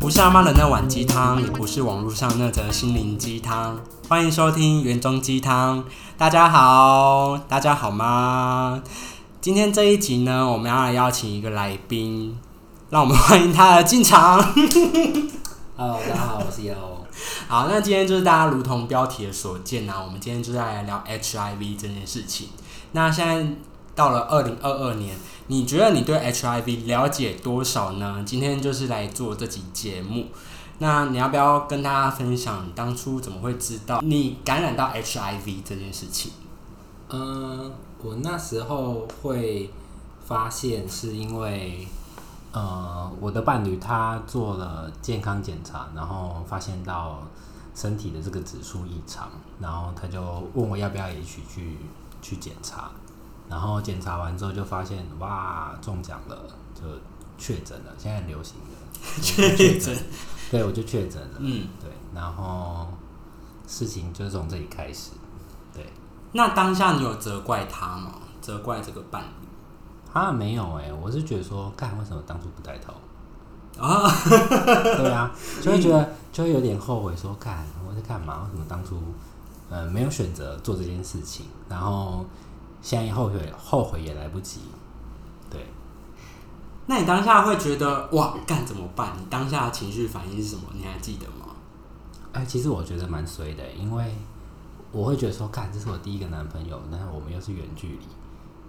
不是阿妈的那碗鸡汤，也不是网络上那则心灵鸡汤。欢迎收听原中鸡汤。大家好，大家好吗？今天这一集呢，我们要来邀请一个来宾，让我们欢迎他的进场。Hello，大家好，我是 y e l。好，那今天就是大家如同标题的所见啊，我们今天就是来聊 HIV 这件事情。那现在到了二零二二年，你觉得你对 HIV 了解多少呢？今天就是来做这集节目。那你要不要跟大家分享当初怎么会知道你感染到 HIV 这件事情？嗯，我那时候会发现是因为，呃，我的伴侣他做了健康检查，然后发现到身体的这个指数异常，然后他就问我要不要也一起去去检查，然后检查完之后就发现哇中奖了，就确诊了，现在很流行的确诊，对我就确诊了，嗯，对，然后事情就从这里开始，对。那当下你有责怪他吗？责怪这个伴侣啊，没有哎、我是觉得说，干为什么当初不带头？啊？对啊，就会觉得就会有点后悔，说干我在干嘛？为什么当初呃没有选择做这件事情？然后现在后悔后悔也来不及。对，那你当下会觉得哇，干怎么办？你当下的情绪反应是什么？你还记得吗？哎、其实我觉得蛮衰的、因为我会觉得说，干这是我第一个男朋友，然后我们又是远距离，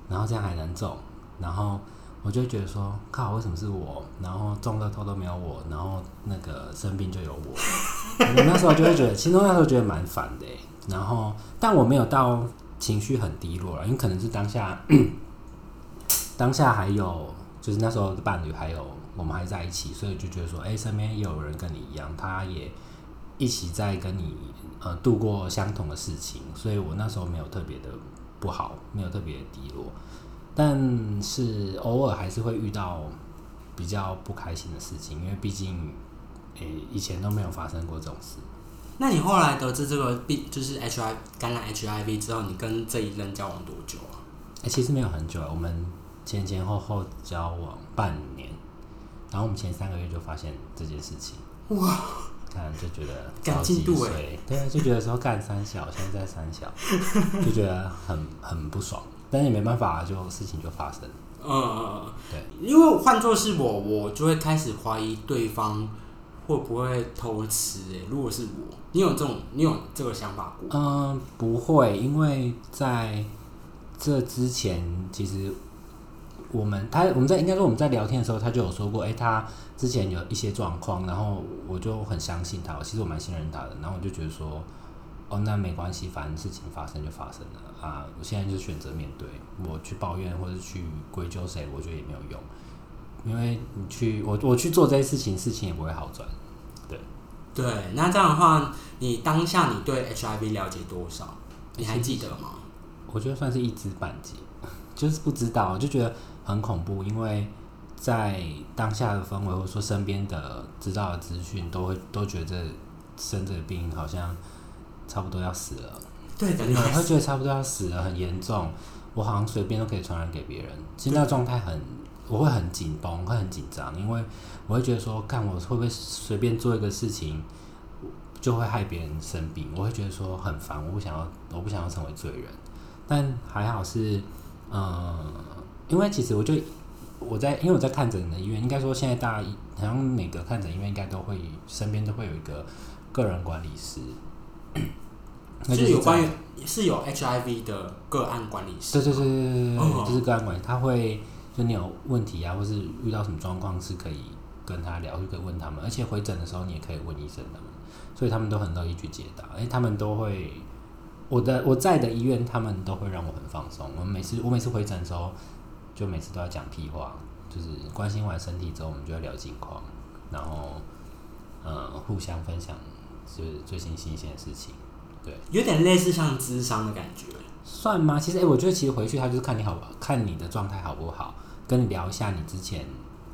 然后这样还能中，然后我就觉得说，靠，为什么是我？然后中乐透都没有我，然后那个生病就有我。我那时候就会觉得，其实那时候觉得蛮烦的、然后但我没有到情绪很低落了，因为可能是当下 当下还有就是那时候的伴侣还有我们还在一起，所以就觉得说，哎、身边也有人跟你一样，他也一起在跟你呃度过相同的事情，所以我那时候没有特别的不好，没有特别的低落，但是偶尔还是会遇到比较不开心的事情，因为毕竟诶、以前都没有发生过这种事。那你后来得知这个病就是 HIV 感染 HIV 之后，你跟这一任交往多久啊？哎、其实没有很久，我们前前后后交往半年，然后我们前三个月就发现这件事情，哇，看就觉得赶超级进度欸，对啊，就觉得说干三小，现在在三小，就觉得很很不爽，但是也没办法，就事情就发生嗯。嗯，对，因为换作是我，我就会开始怀疑对方会不会偷吃、欸。如果是我，你有这种，你有这个想法过？嗯，不会，因为在这之前，其实我们他我们在应该说我们在聊天的时候，他就有说过，哎、他之前有一些状况，然后我就很相信他，其实我蛮信任他的，然后我就觉得说，哦，那没关系，反正事情发生就发生了啊，我现在就选择面对，我去抱怨或者去归咎谁，我觉得也没有用，因为你去我我去做这些事情，事情也不会好转。对对，那这样的话，你当下你对 HIV 了解多少？你还记得吗？我觉得算是一知半解，就是不知道，就觉得很恐怖，因为在当下的氛围，或者说身边的知道的资讯，都会都觉得生这个病好像差不多要死了，对的，我会觉得差不多要死了，很严重，我好像随便都可以传染给别人。其实那状态很，我会很紧绷，会很紧张，因为我会觉得说，看我会不会随便做一个事情。就会害别人生病，我会觉得说很烦，我不想要，我不想要成为罪人。但还好是，嗯，因为其实我就我在，因为我在看诊的医院，应该说现在大家好像每个看诊医院应该都会身边都会有一个个人管理师，那是有关于于是有 HIV 的个案管理师吗。对对对对对对哦，就是个案管理，他会就你有问题啊，或是遇到什么状况是可以跟他聊，就可以问他们，而且回诊的时候你也可以问医生他们，所以他们都很乐意去解答，而且他们都会。我的我在的医院，他们都会让我很放松。我们每次我每次回诊的时候，就每次都要讲屁话，就是关心完身体之后，我们就要聊近况，然后呃互相分享就是最新新鲜的事情。对，有点类似像智商的感觉。算吗？其实，哎、我觉得其实回去他就是看你好，看你的状态好不好，跟你聊一下你之前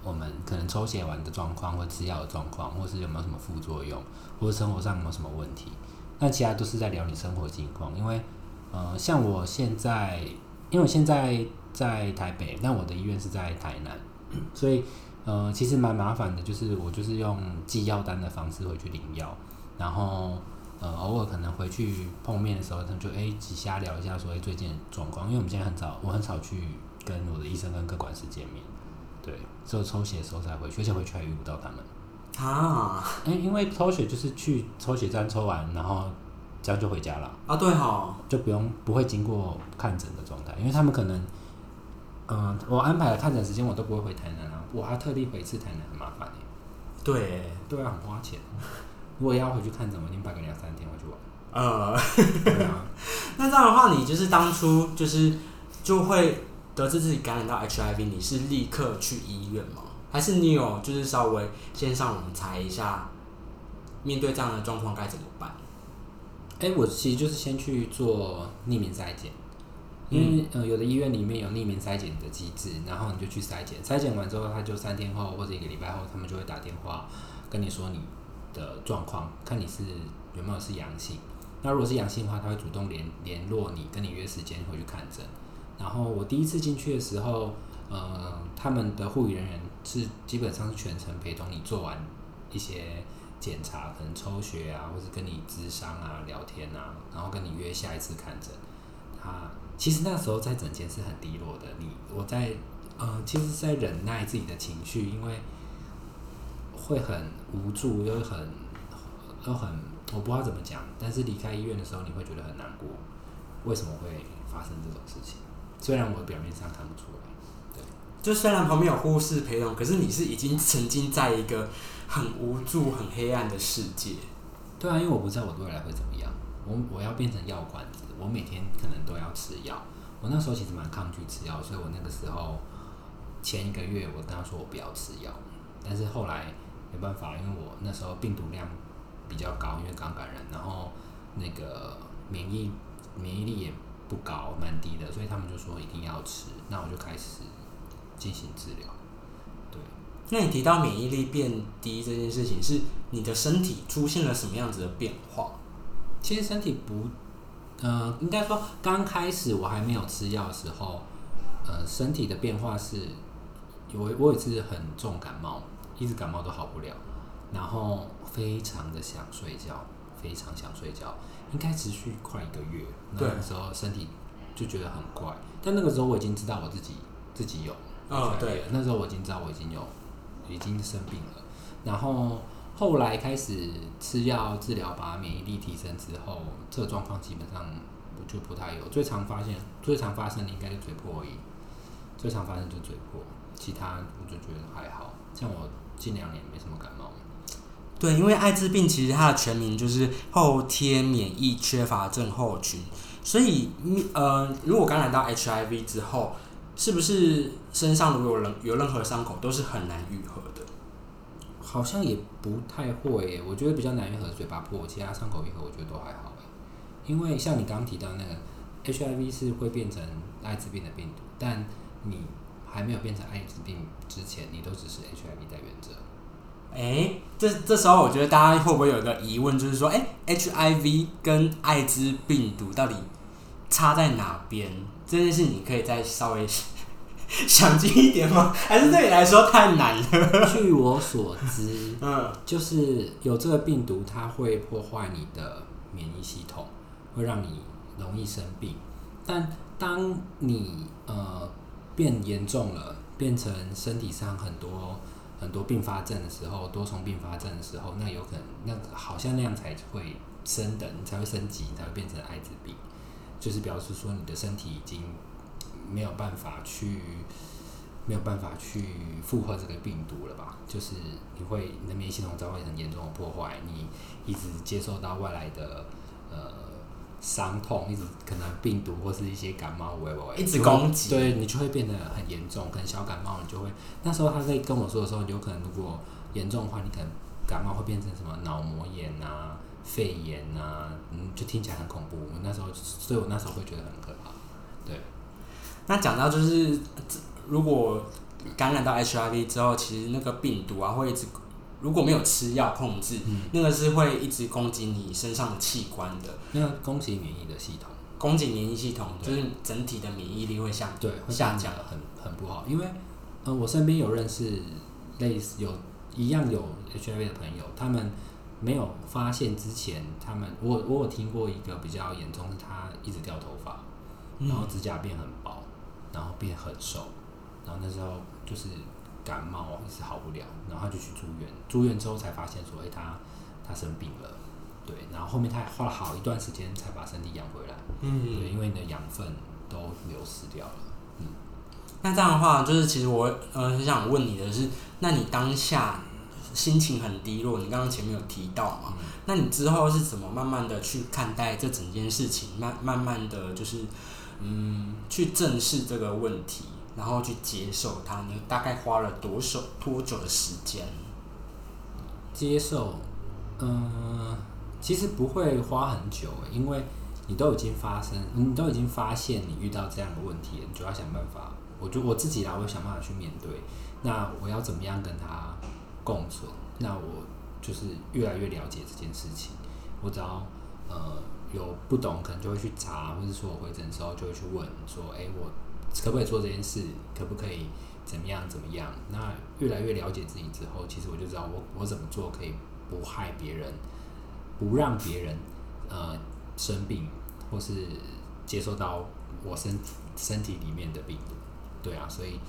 我们可能抽血完的状况，或吃药的状况，或是有没有什么副作用，或者生活上有没有什么问题。那其他都是在聊你生活情况，因为呃，像我现在，因为我现在在台北，但我的医院是在台南，所以呃，其实蛮麻烦的，就是我就是用寄药单的方式回去领药，然后呃，偶尔可能回去碰面的时候，他们就哎，几瞎聊一下，说哎最近的状况，因为我们现在很少，我很少去跟我的医生跟各管事见面，对，只有抽血的时候才回去，而且回去还遇不到他们。啊哎，因为抽血就是去抽血站抽完，然后这样就回家了，啊，对哈，就不用不会经过看诊的状态，因为他们可能，嗯、我安排了看诊时间我都不会回台南啊，我还特地回一次台南，很麻烦哎、对，对啊，很花钱。如果要回去看诊，我已经摆个两三天我就玩。呃，那这样的话，你就是当初就是就会得知自己感染到 HIV，你是立刻去医院吗？还是你有就是稍微先上网查一下，面对这样的状况该怎么办？哎、我其实就是先去做匿名筛检，因为、呃有的医院里面有匿名筛检的机制，然后你就去筛检，筛检完之后，他就三天后或者一个礼拜后，他们就会打电话跟你说你的状况，看你是有没有是阳性。那如果是阳性的话，他会主动联联络你，跟你约时间回去看诊。然后我第一次进去的时候，呃，他们的护理人员是基本上是全程陪同你做完一些检查，可能抽血啊，或是跟你咨商啊、聊天啊，然后跟你约下一次看诊。他其实那时候在诊间是很低落的，你我在呃，其实是在忍耐自己的情绪，因为会很无助，又很又很我不知道怎么讲，但是离开医院的时候，你会觉得很难过，为什么会发生这种事情？虽然我表面上看不出来，对就虽然旁边有护士陪同，可是你是已经曾经在一个很无助、很黑暗的世界。对啊，因为我不知道我未来会怎么样，我我要变成药罐子，我每天可能都要吃药。我那时候其实蛮抗拒吃药，所以我那个时候前一个月我跟他说我不要吃药，但是后来没办法，因为我那时候病毒量比较高，因为刚感染，然后那个免疫免疫力也不高，蛮低的，所以他们就说一定要吃，那我就开始进行治疗。对，那你提到免疫力变低这件事情，是你的身体出现了什么样子的变化？其实身体不，呃，应该说刚开始我还没有吃药的时候，呃，身体的变化是，有我有一次很重感冒，一直感冒都好不了，然后非常的想睡觉，非常想睡觉，应该持续快一个月。那个时候身体就觉得很怪，但那个时候我已经知道我自己自己有，嗯对，那时候我已经知道我已经有已经生病了，然后后来开始吃药治疗，把免疫力提升之后，这个状况基本上我就不太有。最常发现、最常发生的应该是嘴破而已，最常发生就是嘴破，其他我就觉得还好。像我近两年没什么感冒，对，因为艾滋病其实它的全名就是后天免疫缺乏症候群，所以呃，如果感染到 HIV 之后，是不是身上如果有任有任何伤口都是很难愈合的？好像也不太会耶。我觉得比较难愈合的嘴巴破，其他伤口愈合我觉得都还好耶。因为像你刚刚提到那个 HIV 是会变成艾滋病的病毒，但你还没有变成艾滋病之前，你都只是 HIV 带源者。哎，这这时候我觉得大家会不会有一个疑问，就是说，哎，HIV 跟艾滋病毒到底差在哪边？这件事你可以再稍微 详尽一点吗？还是对你来说太难了？据我所知，嗯，就是有这个病毒，它会破坏你的免疫系统，会让你容易生病。但当你呃变严重了，变成身体上很多很多并发症的时候，多重并发症的时候，那有可能那好像那样才会升等，才会升级，才会变成艾滋病。就是表示说你的身体已经没有办法去没有办法去负荷这个病毒了吧？就是你会你的免疫系统遭会很严重的破坏，你一直接受到外来的呃伤痛，一直可能病毒或是一些感冒，喂喂喂，一直攻击对你就会变得很严重，可能小感冒你就会那时候他在跟我说的时候，有可能如果严重的话，你可能感冒会变成什么脑膜炎啊、肺炎啊，嗯，就听起来很恐怖。我那时候，所以我那时候会觉得很可怕。对，那讲到就是，这如果感染到 HIV 之后，其实那个病毒啊会一直，如果没有吃药控制，嗯。那个是会一直攻击你身上的器官的，那个宫崎免疫的系统，攻击免疫系统，对。就是整体的免疫力会下对，会下降。很很不好。因为，呃，我身边有认识类似有一样有 HIV 的朋友，他们没有发现之前，他们我我有听过一个比较严重，是他一直掉头发，嗯。然后指甲变很薄，然后变很瘦，然后那时候就是感冒一直好不了，然后他就去住院，住院之后才发现说，哎、他他生病了，对，然后后面他还花了好一段时间才把身体养回来，嗯，对，因为你的养分都流失掉了。嗯那这样的话，就是其实我呃很想问你的是，那你当下心情很低落，你刚刚前面有提到嘛？嗯那你之后是怎么慢慢的去看待这整件事情？慢慢慢的就是嗯去正视这个问题，然后去接受它。你大概花了多少多久的时间？接受，嗯、其实不会花很久，因为你都已经发生，你都已经发现你遇到这样的问题，你就要想办法。我就我自己啦，我会想办法去面对。那我要怎么样跟他共存？那我就是越来越了解这件事情。我只要呃有不懂，可能就会去查，或者说我回诊的时候就会去问说，哎、我可不可以做这件事？可不可以怎么样怎么样？那越来越了解自己之后，其实我就知道我我怎么做可以不害别人，不让别人呃生病，或是接受到我身身体里面的病毒。对啊，所以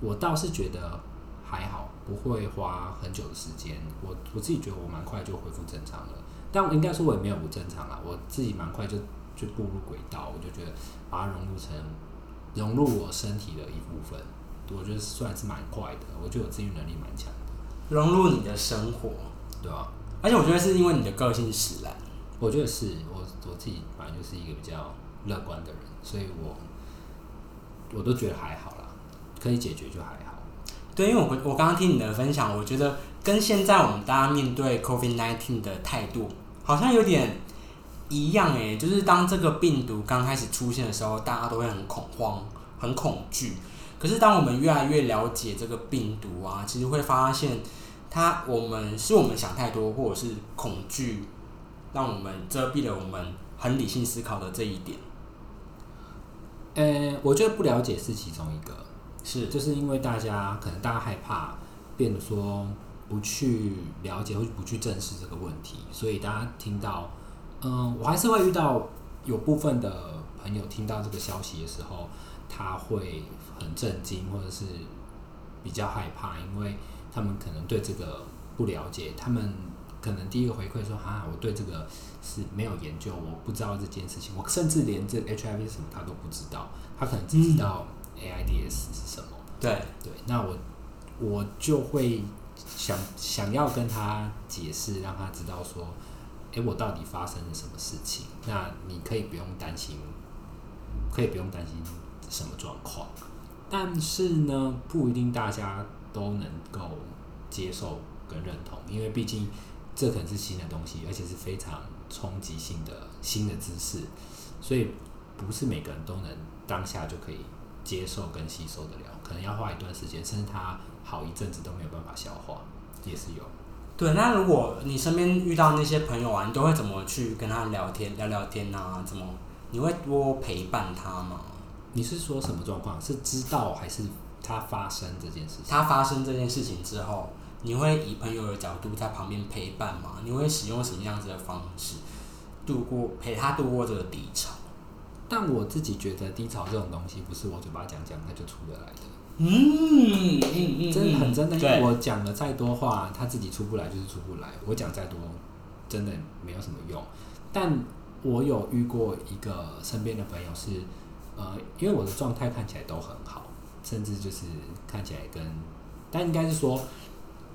我倒是觉得还好，不会花很久的时间。我我自己觉得我蛮快就恢复正常了，但我应该说我也没有不正常啊，我自己蛮快就就步入轨道，我就觉得把它融入成融入我身体的一部分，我觉得算是蛮快的。我觉得我自愈能力蛮强的，融入你的生活，对吧、而且我觉得是因为你的个性使然。我觉得是我我自己本来就是一个比较乐观的人，所以我我都觉得还好啦，可以解决就还好。对，因为我我刚刚听你的分享，我觉得跟现在我们大家面对 COVID nineteen 的态度好像有点一样诶，就是当这个病毒刚开始出现的时候，大家都会很恐慌、很恐惧。可是当我们越来越了解这个病毒啊，其实会发现它我们是我们想太多，或者是恐惧，让我们遮蔽了我们很理性思考的这一点。呃，我觉得不了解是其中一个，是，就是因为大家可能大家害怕，变得说不去了解或者不去正视这个问题，所以大家听到，嗯、我还是会遇到有部分的朋友听到这个消息的时候，他会很震惊或者是比较害怕，因为他们可能对这个不了解，他们可能第一个回馈说哈，我对这个是没有研究，我不知道这件事情，我甚至连这 HIV 是什么他都不知道，他可能只知道 AIDS 是什么。对，对，那我我就会想想要跟他解释，让他知道说，诶，我到底发生了什么事情？那你可以不用担心，可以不用担心什么状况。但是呢，不一定大家都能够接受跟认同，因为毕竟这可能是新的东西，而且是非常冲击性的新的知识，所以不是每个人都能当下就可以接受跟吸收得了，可能要花一段时间，甚至他好一阵子都没有办法消化，也是有。对，那如果你身边遇到那些朋友啊，你都会怎么去跟他聊天、聊聊天啊？怎么？你会多陪伴他吗？你是说什么状况？是知道还是他发生这件事情？他发生这件事情之后，你会以朋友的角度在旁边陪伴吗？你会使用什么样子的方式度过陪他度过这个低潮？但我自己觉得低潮这种东西，不是我嘴巴讲讲它就出得来的，嗯嗯嗯真的很真的。因为，我讲了再多话，他自己出不来就是出不来。我讲再多，真的没有什么用。但我有遇过一个身边的朋友是，呃，因为我的状态看起来都很好，甚至就是看起来跟，但应该是说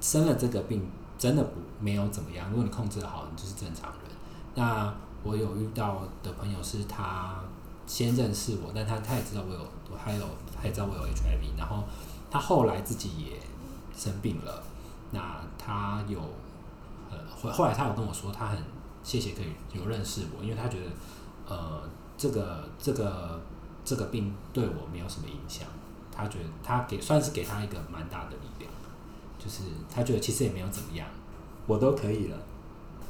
生了这个病真的不没有怎么样。如果你控制得好，你就是正常人。那我有遇到的朋友是他先认识我，但他他也知道我有，我还有他也知道我有 HIV，然后他后来自己也生病了。那他有呃后后来他有跟我说，他很谢谢可以有认识我，因为他觉得呃这个这个这个病对我没有什么影响。他觉得他给算是给他一个蛮大的力量，就是他觉得其实也没有怎么样，我都可以了。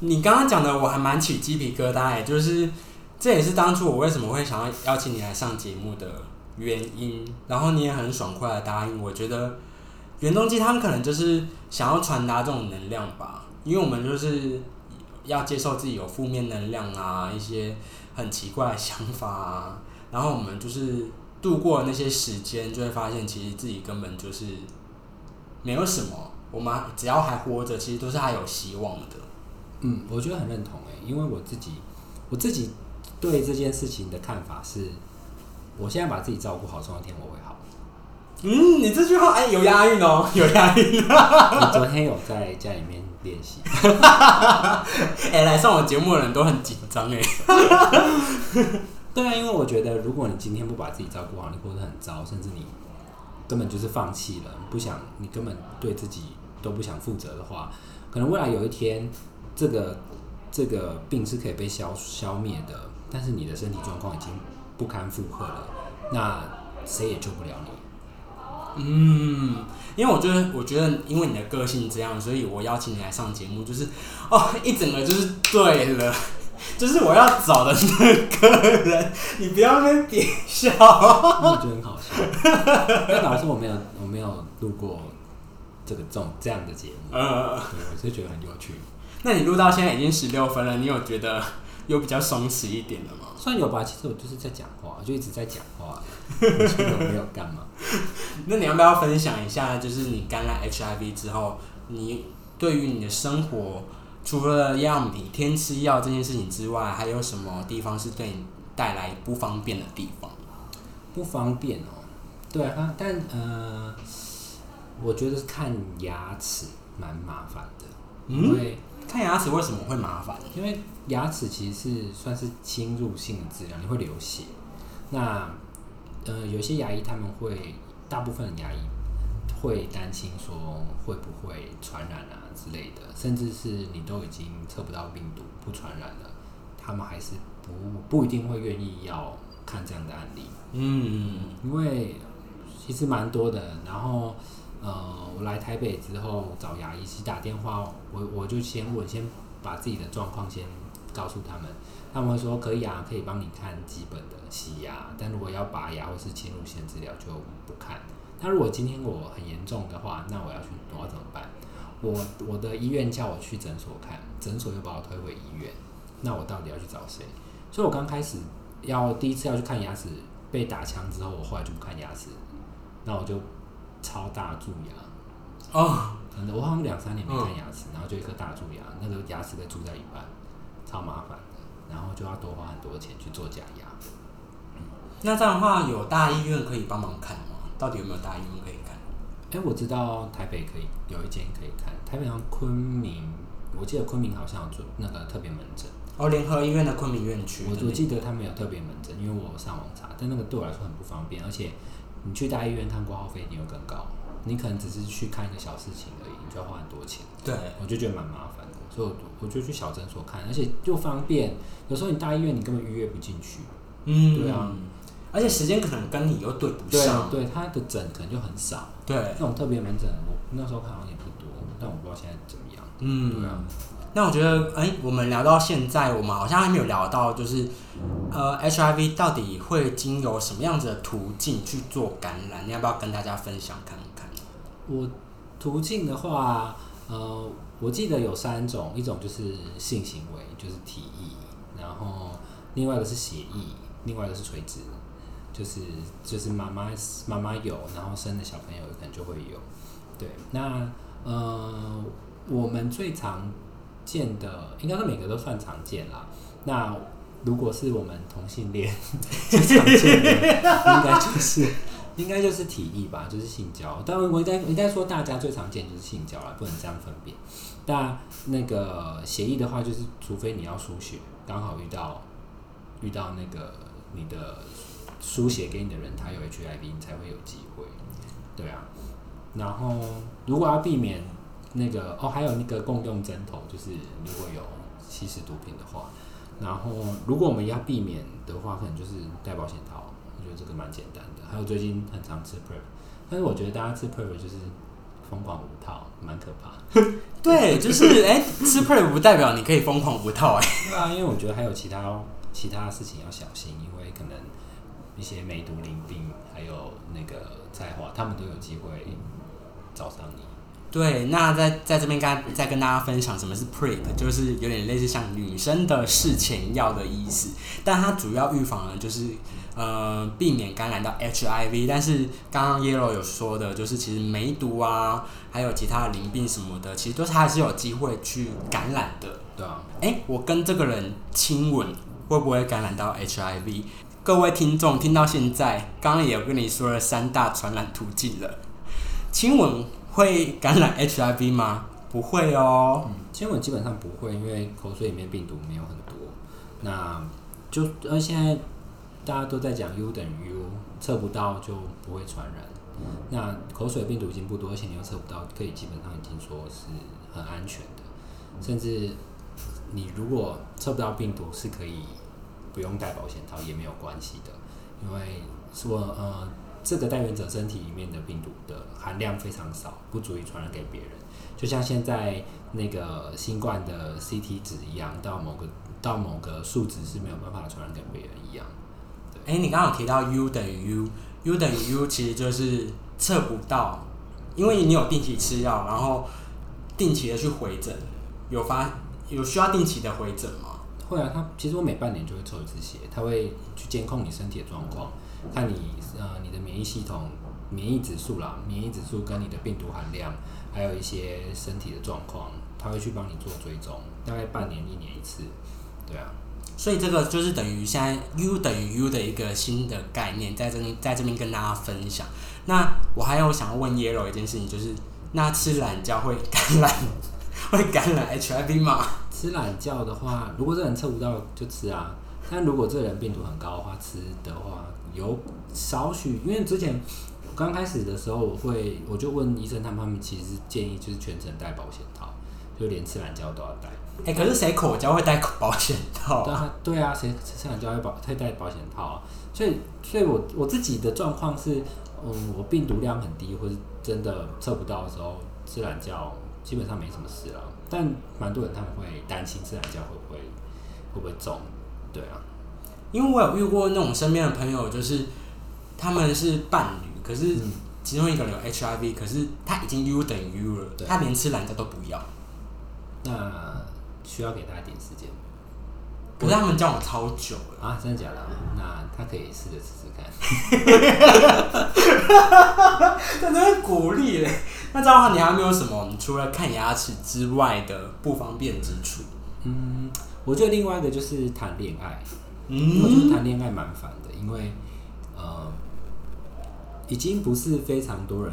你刚刚讲的我还蛮起鸡皮疙瘩哎，就是这也是当初我为什么会想要邀请你来上节目的原因，然后你也很爽快的答应，我觉得原动机他们可能就是想要传达这种能量吧，因为我们就是要接受自己有负面能量啊，一些很奇怪的想法啊，然后我们就是度过那些时间，就会发现其实自己根本就是没有什么，我们只要还活着，其实都是还有希望的。嗯，我觉得很认同诶，因为我自己我自己对这件事情的看法是，我现在把自己照顾好，总有一天我会好。嗯，你这句话哎有押韵哦，有押韵。我昨天有在家里面练习。哎，来上我节目的人都很紧张哎。对啊，因为我觉得，如果你今天不把自己照顾好，你过得很糟，甚至你根本就是放弃了，不想，你根本对自己都不想负责的话，可能未来有一天，这个这个病是可以被消消灭的，但是你的身体状况已经不堪负荷了，那谁也救不了你。嗯，因为我觉得，我觉得，因为你的个性这样，所以我邀请你来上节目，就是哦，一整个就是对了，就是我要找的那个人，你不要那边憋笑，我觉得很好笑。那老师，我没有，我没有录过这个这种这样的节目，呃，对，我就觉得很有趣。那你录到现在已经十六分了，你有觉得有比较松弛一点了吗？算有吧，其实我就是在讲话，就一直在讲话，我没有干嘛。那你要不要分享一下，就是你感染 HIV 之后，你对于你的生活，除了要你天吃药这件事情之外，还有什么地方是对你带来不方便的地方？不方便哦，对啊，但呃，我觉得看牙齿蛮麻烦的，因为看牙齿为什么会麻烦？因为牙齿其实是算是侵入性的治疗，你会流血。那呃，有些牙医他们会，大部分的牙医会担心说会不会传染啊之类的，甚至是你都已经测不到病毒不传染了，他们还是不不一定会愿意要看这样的案例。嗯，因为其实蛮多的。然后呃，我来台北之后找牙医，其实打电话，我我就先问，先把自己的状况先告诉他们，他们会说可以啊，可以帮你看基本的洗牙，但如果要拔牙或是侵入性治疗就不看。那如果今天我很严重的话，那我要去我要怎么办？我我的医院叫我去诊所看，诊所又把我推回医院，那我到底要去找谁？所以我刚开始要第一次要去看牙齿，被打枪之后，我后来就不看牙齿，那我就超大蛀牙。哦，真的，我好像两三年没看牙齿，然后就一颗大蛀牙，那个牙齿被蛀在一半，超麻烦的，然后就要多花很多钱去做假牙。那这样的话，有大医院可以帮忙看吗？到底有没有大医院可以看？哎、我知道台北可以有一间可以看，台北好像昆明，我记得昆明好像有做那个特别门诊，哦，联合医院的昆明院区我我记得他们有特别门诊，因为我上网查，但那个对我来说很不方便，而且你去大医院看挂号费你又更高，你可能只是去看一个小事情而已，你就要花很多钱，对，我就觉得蛮麻烦的，所以我我就去小诊所看，而且又方便，有时候你大医院你根本预约不进去，嗯，对啊，而且时间可能跟你又对不对上，对，他的诊可能就很少，对，那种特别门诊我那时候看好像也不多，但我不知道现在怎么样，嗯，对啊。那我觉得，哎、我们聊到现在，我们好像还没有聊到，就是呃，HIV 到底会经由什么样子的途径去做感染？你要不要跟大家分享看看？我途径的话，呃，我记得有三种，一种就是性行为，就是体液，然后另外一个是协议，另外一个是垂直，就是就是妈妈妈妈有，然后生的小朋友可能就会有。对，那呃，我们最常见的，应该是每个都算常见啦。那如果是我们同性恋最常见的，应该就是应该就是体液吧，就是性交。但我应该应该说大家最常见就是性交了，不能这样分辨。那那个血液的话，就是除非你要输血，刚好遇到遇到那个你的输血给你的人他有 HIV，你才会有机会。对啊，然后如果要避免那个哦，还有那个共用针头，就是如果有吸食毒品的话，然后如果我们要避免的话，可能就是戴保险套，我觉得这个蛮简单的。还有最近很常吃 PrEP，但是我觉得大家吃 prep 就是疯狂无套，蛮可怕。对，就是哎、吃 prep 不代表你可以疯狂无套哎、对啊，因为我觉得还有其他其他事情要小心，因为可能一些梅毒、淋病，还有那个菜花，他们都有机会找上你。对，那在在这边跟再跟大家分享什么是 PrEP，就是有点类似像女生的事前药的意思，但它主要预防的就是呃避免感染到 HIV，但是刚刚 Yellow 有说的，就是其实梅毒啊，还有其他的淋病什么的，其实都是还是有机会去感染的。对啊，哎、我跟这个人亲吻会不会感染到 HIV？各位听众听到现在，刚刚也有跟你说了三大传染途径了，亲吻会感染 HIV 吗？不会哦。嗯，亲吻基本上不会，因为口水里面病毒没有很多。那就呃现在大家都在讲 U 等于 U，测不到就不会传染。那口水病毒已经不多，而且你又测不到，可以基本上已经说是很安全的。甚至你如果测不到病毒，是可以不用戴保险套也没有关系的，因为说呃这个带源者身体里面的病毒的含量非常少，不足以传染给别人。就像现在那个新冠的 CT 值一样，到某个到某个数值是没有办法传染给别人一样。哎、你刚刚有提到 U 等于 U，U 等于 U 其实就是测不到，因为你有定期吃药，然后定期的去回诊，有发有需要定期的回诊吗？会啊，他其实我每半年就会抽一次血，他会去监控你身体的状况，看你呃你的免疫系统、免疫指数啦，免疫指数跟你的病毒含量，还有一些身体的状况，他会去帮你做追踪，大概半年一年一次。对啊，所以这个就是等于现在 U 等于 U 的一个新的概念，在这边在这边跟大家分享。那我还有想要问 Yellow 一件事情，就是那吃懒觉会感染 会感染 HIV 吗？吃懒觉的话，如果这人测不到就吃啊。但如果这人病毒很高的话，吃的话有少许，因为之前刚开始的时候，我会我就问医生，他们他们其实建议就是全程戴保险套，就连吃懒觉都要戴。哎、可是谁口交会戴保险套啊？对啊，对啊，谁吃懒交会保会戴保险套啊？所以，所以我我自己的状况是，嗯，我病毒量很低，或是真的测不到的时候，吃懒觉基本上没什么事了。但蛮多人他们会担心吃懒觉会不会会不会中，对啊。因为我有遇过那种身边的朋友，就是他们是伴侣，可是嗯其中一个人有 HIV，可是他已经 U 等于 U 了，对他连吃懒觉都不要。那需要给他一点时间可是他们交往超久了，啊？真的假的？那他可以试着试试看。真的会鼓励嘞。那这样的话，你还有没有什么除了看牙齿之外的不方便之处？嗯，我觉得另外一个就是谈恋爱，因为我觉得嗯，谈恋爱蛮烦的，因为呃，已经不是非常多人，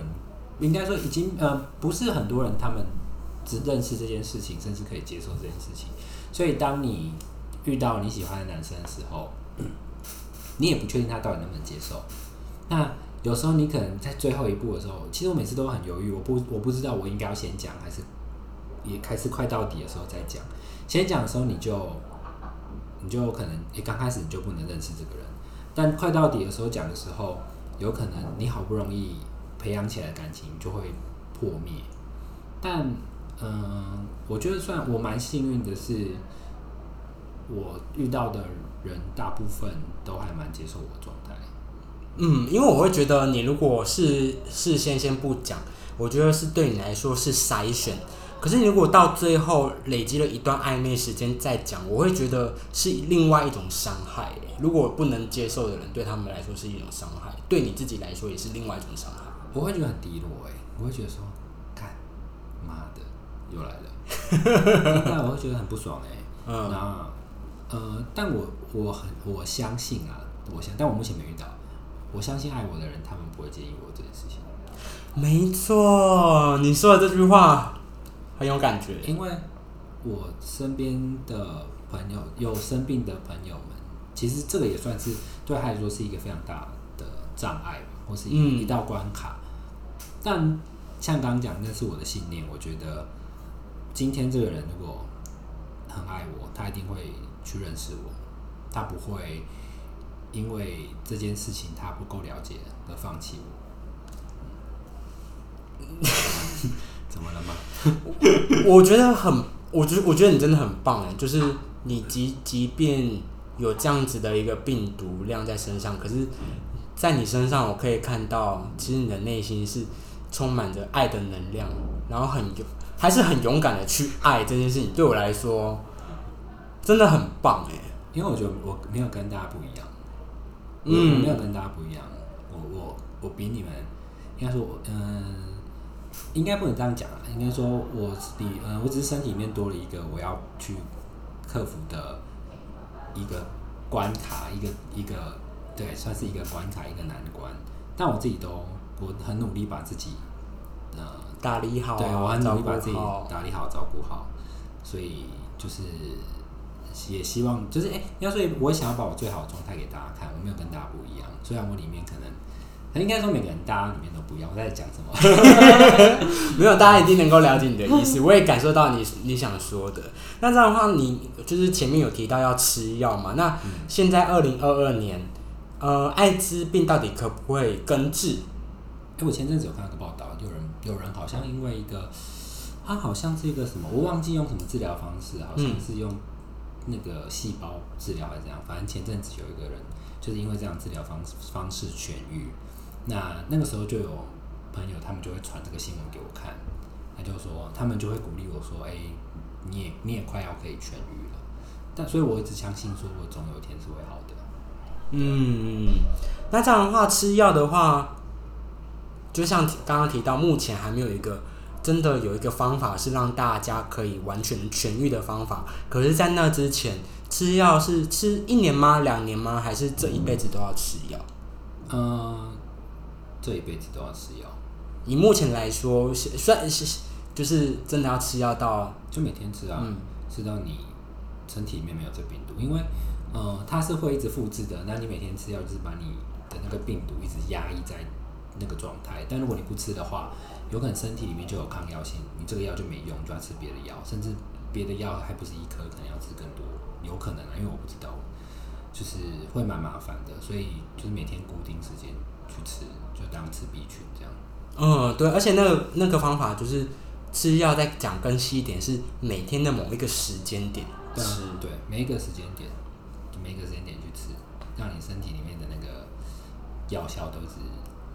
应该说已经呃不是很多人他们只只认识这件事情，甚至可以接受这件事情。所以当你遇到你喜欢的男生的时候，你也不确定他到底能不能接受。那有时候你可能在最后一步的时候，其实我每次都很犹豫，我不我不知道我应该要先讲还是也开始快到底的时候再讲。先讲的时候你就你就可能也刚开始你就不能认识这个人，但快到底的时候讲的时候，有可能你好不容易培养起来的感情就会破灭。但嗯、我觉得算我蛮幸运的是，我遇到的人大部分都还蛮接受我的状态。嗯，因为我会觉得你如果是事先先不讲，我觉得是对你来说是筛选。可是你如果到最后累积了一段暧昧时间再讲，我会觉得是另外一种伤害耶。如果不能接受的人，对他们来说是一种伤害，对你自己来说也是另外一种伤害。我会觉得很低落哎、我会觉得说，看，妈的，又来了，那我会觉得很不爽哎、嗯，那呃，但我我很我相信啊，我相，但我目前没遇到。我相信爱我的人，他们不会介意我这件事情，没错，你说的这句话很有感觉。因为我身边的朋友有生病的朋友们，其实这个也算是对他来说是一个非常大的障碍，或是一、嗯一道关卡。但像刚刚讲，那是我的信念，我觉得今天这个人如果很爱我，他一定会去认识我，他不会因为这件事情他不够了解而放弃我。怎么了吗？我觉得很，我觉得我觉得你真的很棒哎，就是你即即便有这样子的一个病毒量在身上，可是，在你身上我可以看到，其实你的内心是充满着爱的能量，然后很有，还是很勇敢的去爱这件事情。对我来说，真的很棒哎。因为我觉得我没有跟大家不一样，嗯，没有跟大家不一样，我我我比你们，应该说，嗯，应该不能这样讲啊，应该说我比，呃，我只是身体里面多了一个我要去克服的一个关卡，一个一个，对，算是一个关卡，一个难关，但我自己都，我很努力把自己，呃，打理好，对我很努力把自己打理好，照顾好，所以就是。也希望就是哎，要说我想要把我最好的状态给大家看，我没有跟大家不一样。虽然我里面可能，应该说每个人大家里面都不一样。我在讲什么？没有，大家一定能够了解你的意思。我也感受到你你想说的。那这样的话，你就是前面有提到要吃药嘛？那现在二零二二年，呃，艾滋病到底可不可以根治？哎，我前阵子有看到个报道，有人有人好像因为一个，他好像是一个什么，我忘记用什么治疗方式，好像是用。那个细胞治疗还是怎样？反正前阵子有一个人就是因为这样治疗方方式痊愈。那那个时候就有朋友，他们就会传这个新闻给我看，他就说他们就会鼓励我说：“哎，你也你也快要可以痊愈了。”但所以我一直相信，说我总有一天是会好的。嗯，那这样的话，吃药的话，就像刚刚提到，目前还没有一个。真的有一个方法是让大家可以完全痊愈的方法，可是，在那之前，吃药是吃一年吗？两年吗？还是这一辈子都要吃药？嗯，这一辈子都要吃药。以目前来说，算是就是真的要吃药到就每天吃啊，吃到你身体里面没有这病毒，因为呃，它是会一直复制的。那你每天吃药就是把你的那个病毒一直压抑在那个状态，但如果你不吃的话。有可能身体里面就有抗药性，你这个药就没用，就要吃别的药，甚至别的药还不是一颗，可能要吃更多，有可能啊，因为我不知道，就是会蛮麻烦的，所以就是每天固定时间去吃，就当吃 B 群这样。嗯，对，而且那个那个方法就是吃药，再讲更细一点，是每天的某一个时间点吃，对，每一个时间点，就每一个时间点去吃，让你身体里面的那个药效都是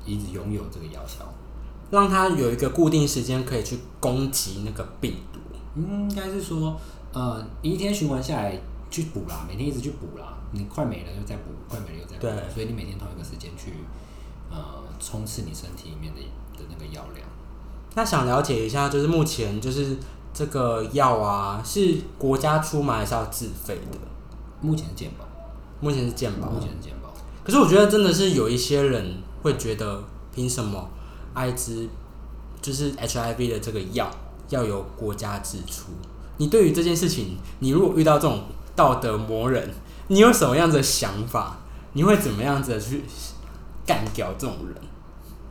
一直拥有这个药效。让它有一个固定时间可以去攻击那个病毒，应该是说，呃，一天循环下来去补啦，每天一直去补啦，你快没了又再补，快没了又再补，对，所以你每天同一个时间去，呃，冲刺你身体里面的的那个药量。那想了解一下，就是目前就是这个药啊，是国家出吗，还是要自费的？目前是健保，目前是健保，目前是健保。可是我觉得真的是有一些人会觉得，凭什么？艾滋就是 HIV 的这个药要由国家支出。你对于这件事情，你如果遇到这种道德魔人，你有什么样的想法？你会怎么样子的去干掉这种人？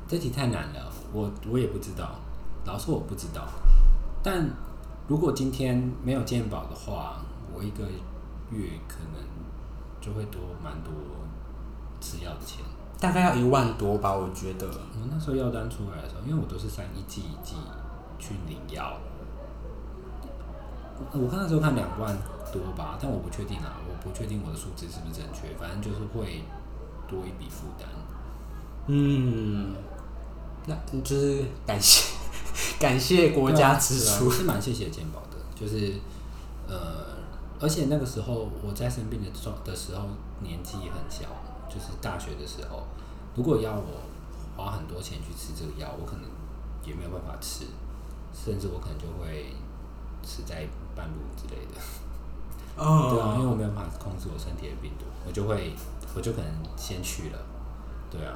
这题太难了，我我也不知道，老实说我不知道。但如果今天没有健保的话，我一个月可能就会多蛮多吃药的钱。大概要一万多吧，我觉得。我那时候药单出来的时候，因为我都是三一剂一剂去领药，我看那时候看两万多吧，但我不确定啊，我不确定我的数字是不是正确，反正就是会多一笔负担。嗯，那就是感谢感谢国家支出，是蛮谢谢健保的，就是呃，而且那个时候我在生病的状的时候年纪很小。就是大学的时候，如果要我花很多钱去吃这个药，我可能也没有办法吃，甚至我可能就会死在半路之类的。哦，对啊，因为我没有办法控制我身体的病毒，我就会，我就可能先去了。对啊，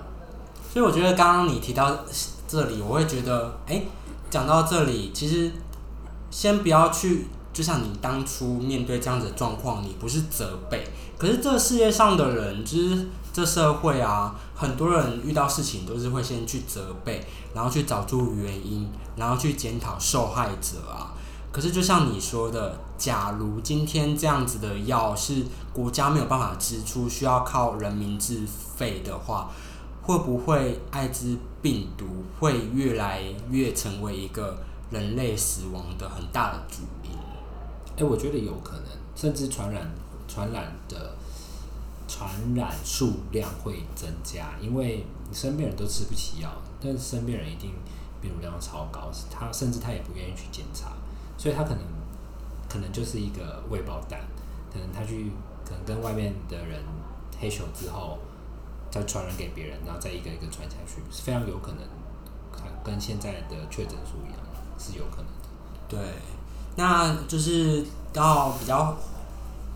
所以我觉得刚刚你提到这里，我会觉得，哎，讲到这里，其实先不要去。就像你当初面对这样子的状况，你不是责备，可是这个世界上的人，就是这社会啊，很多人遇到事情都是会先去责备，然后去找出原因，然后去检讨受害者啊。可是就像你说的，假如今天这样子的药是国家没有办法支出，需要靠人民自费的话，会不会艾滋病毒会越来越成为一个人类死亡的很大的主因。哎、我觉得有可能，甚至传染传染的传染数量会增加，因为你身边人都吃不起药，但是身边人一定病毒量超高，他甚至他也不愿意去检查，所以他可能可能就是一个未爆弹，可能他去可能跟外面的人黑球之后，再传染给别人，然后再一个一个传下去，是非常有可能，跟现在的确诊数一样，是有可能的。对，那就是到比较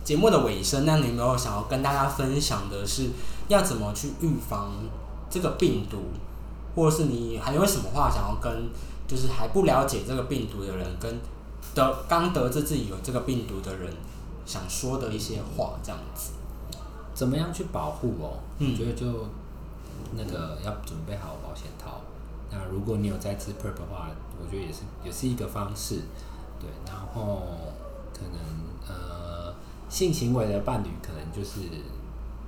节目的尾声，那你有没有想要跟大家分享的是要怎么去预防这个病毒，或者是你还有什么话想要跟就是还不了解这个病毒的人，跟得刚得知自己有这个病毒的人想说的一些话，这样子。怎么样去保护哦？嗯我觉得就那个要准备好保险套。那如果你有在吃 Prep 的话，我觉得也是也是一个方式。对，然后可能呃性行为的伴侣可能就是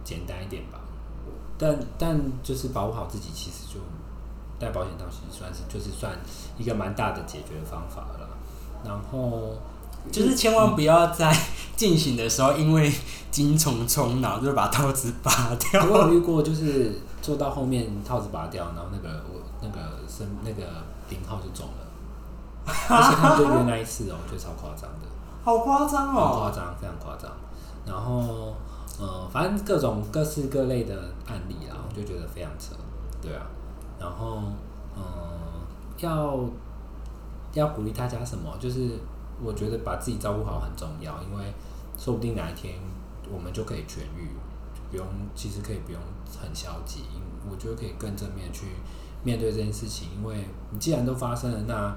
简单一点吧。但但就是保护好自己，其实就戴保险套，其实算是就是算一个蛮大的解决方法了。然后就是千万不要在 进行的时候，因为精虫冲脑，就把套子拔掉。我有遇过，就是做到后面套子拔掉，然后那个我那个生那个零号就肿了，而且他们就约那一次哦，我觉得超夸张的，好夸张哦夸哦！张，非常夸张。然后呃，反正各种各式各类的案例啦，我就觉得非常扯，对啊。然后嗯、呃要要鼓励大家什么？就是我觉得把自己照顾好很重要，因为说不定哪一天我们就可以痊愈，就不用其实可以不用很消极，我觉得可以更正面去面对这件事情，因为你既然都发生了，那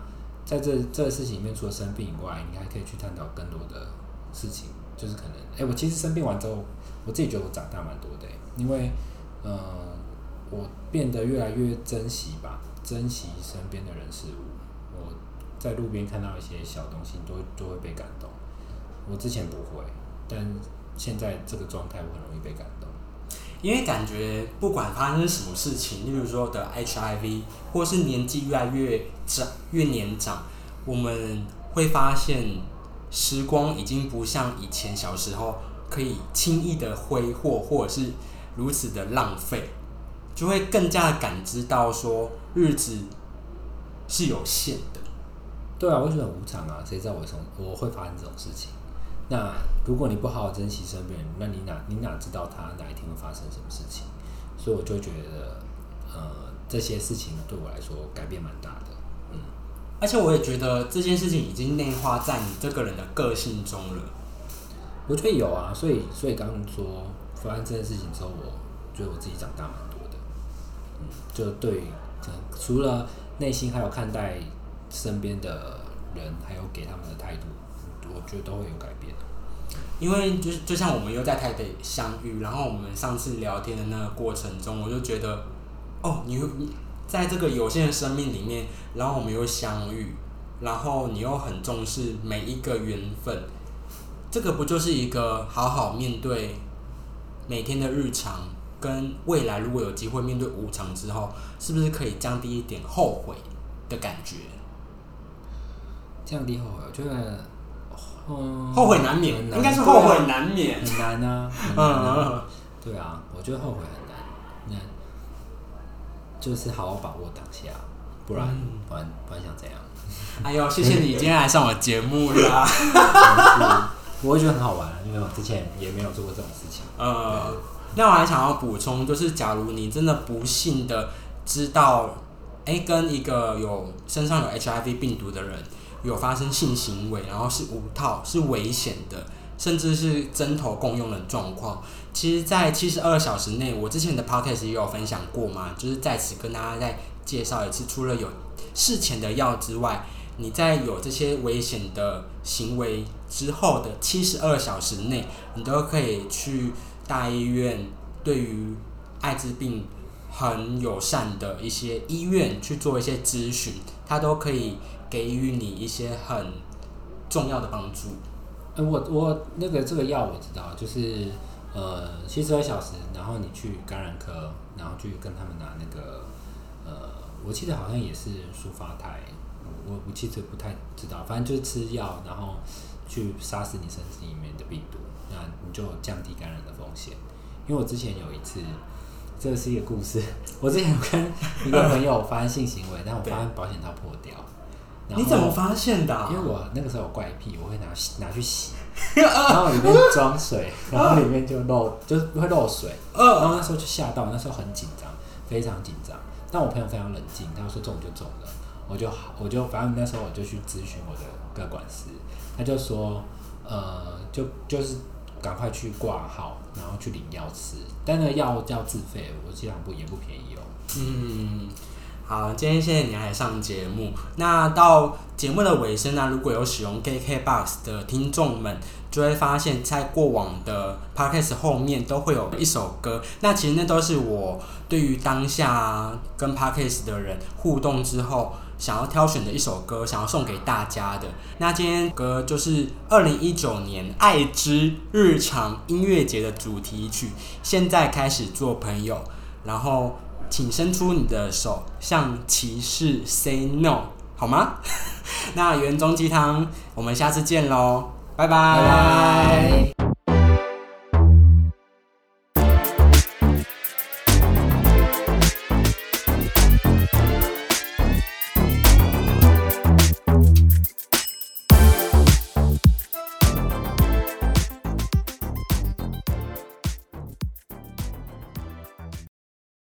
在这这个事情里面，除了生病以外，你还可以去探讨更多的事情，就是可能，哎、我其实生病完之后，我自己觉得我长大蛮多的、因为，呃，我变得越来越珍惜吧，珍惜身边的人事物。我在路边看到一些小东西，都都会被感动。我之前不会，但现在这个状态，我很容易被感动。因为感觉不管发生什么事情，例如说的 HIV，或是年纪越来越长、越年长，我们会发现时光已经不像以前小时候可以轻易的挥霍，或者是如此的浪费，就会更加的感知到说日子是有限的。对啊，我觉得很无常啊，谁知道我从我会发生这种事情？那如果你不好好珍惜身边人，那你哪你哪知道他哪一天会发生什么事情？所以我就觉得，呃，这些事情对我来说改变蛮大的。嗯，而且我也觉得这件事情已经内化在你这个人的个性中了。我觉得有啊，所以所以刚刚说发生这件事情之后，我觉得我自己长大蛮多的。嗯，就对，除了内心，还有看待身边的人，还有给他们的态度，我觉得都会有改变。因为就是就像我们又在台北相遇，然后我们上次聊天的那个过程中，我就觉得，哦，你你在这个有限的生命里面，然后我们又相遇，然后你又很重视每一个缘分，这个不就是一个好好面对每天的日常，跟未来如果有机会面对无常之后，是不是可以降低一点后悔的感觉？降低后悔，我觉得，嗯，后悔难免，应该是后悔难免。很难啊，嗯。对啊，我觉得后悔很难，那就是好好把握当下，不然、嗯。不然不然想怎样？哎呦，谢谢你今天来上我节目啦。是。我会觉得很好玩，因为我之前也没有做过这种事情。呃，那我还想要补充，就是假如你真的不幸的知道，哎、跟一个有身上有 HIV 病毒的人有发生性行为，然后是无套，是危险的，甚至是针头共用的状况，其实，在七十二小时内，我之前的 podcast 也有分享过嘛，就是在此跟大家再介绍一次，除了有事前的药之外，你在有这些危险的行为之后的七十二小时内，你都可以去大医院，对于艾滋病很友善的一些医院去做一些咨询，它都可以给予你一些很重要的帮助。呃，我我那个这个药我知道，就是呃七十二小时，然后你去感染科，然后去跟他们拿那个呃我记得好像也是舒发肽，我我其实不太知道，反正就是吃药，然后去杀死你身体里面的病毒，那你就降低感染的风险。因为我之前有一次，这是一个故事，我之前跟一个朋友发生性行为，但我发现保险套破掉。你怎么发现的啊、因为我那个时候有怪癖，我会拿拿去洗，然后里面装水，然后里面就漏，就是会漏水。然呃，后那时候就吓到，那时候很紧张，非常紧张。但我朋友非常冷静，他说中就中了，我就好，我就反正那时候我就去咨询我的个管师，他就说，呃，就就是赶快去挂号，然后去领药吃，但那个药要自费，我记得不也不便宜哦。嗯，好，今天谢谢你来上节目。那到节目的尾声呢，如果有使用 KKBOX 的听众们，就会发现，在过往的 Podcast 后面都会有一首歌。那其实那都是我对于当下跟 Podcast 的人互动之后，想要挑选的一首歌，想要送给大家的。那今天歌就是二零一九年爱之日常音乐节的主题曲。现在开始做朋友，然后请伸出你的手，向骑士 say no，好吗？那原中鸡汤，我们下次见喽，拜拜。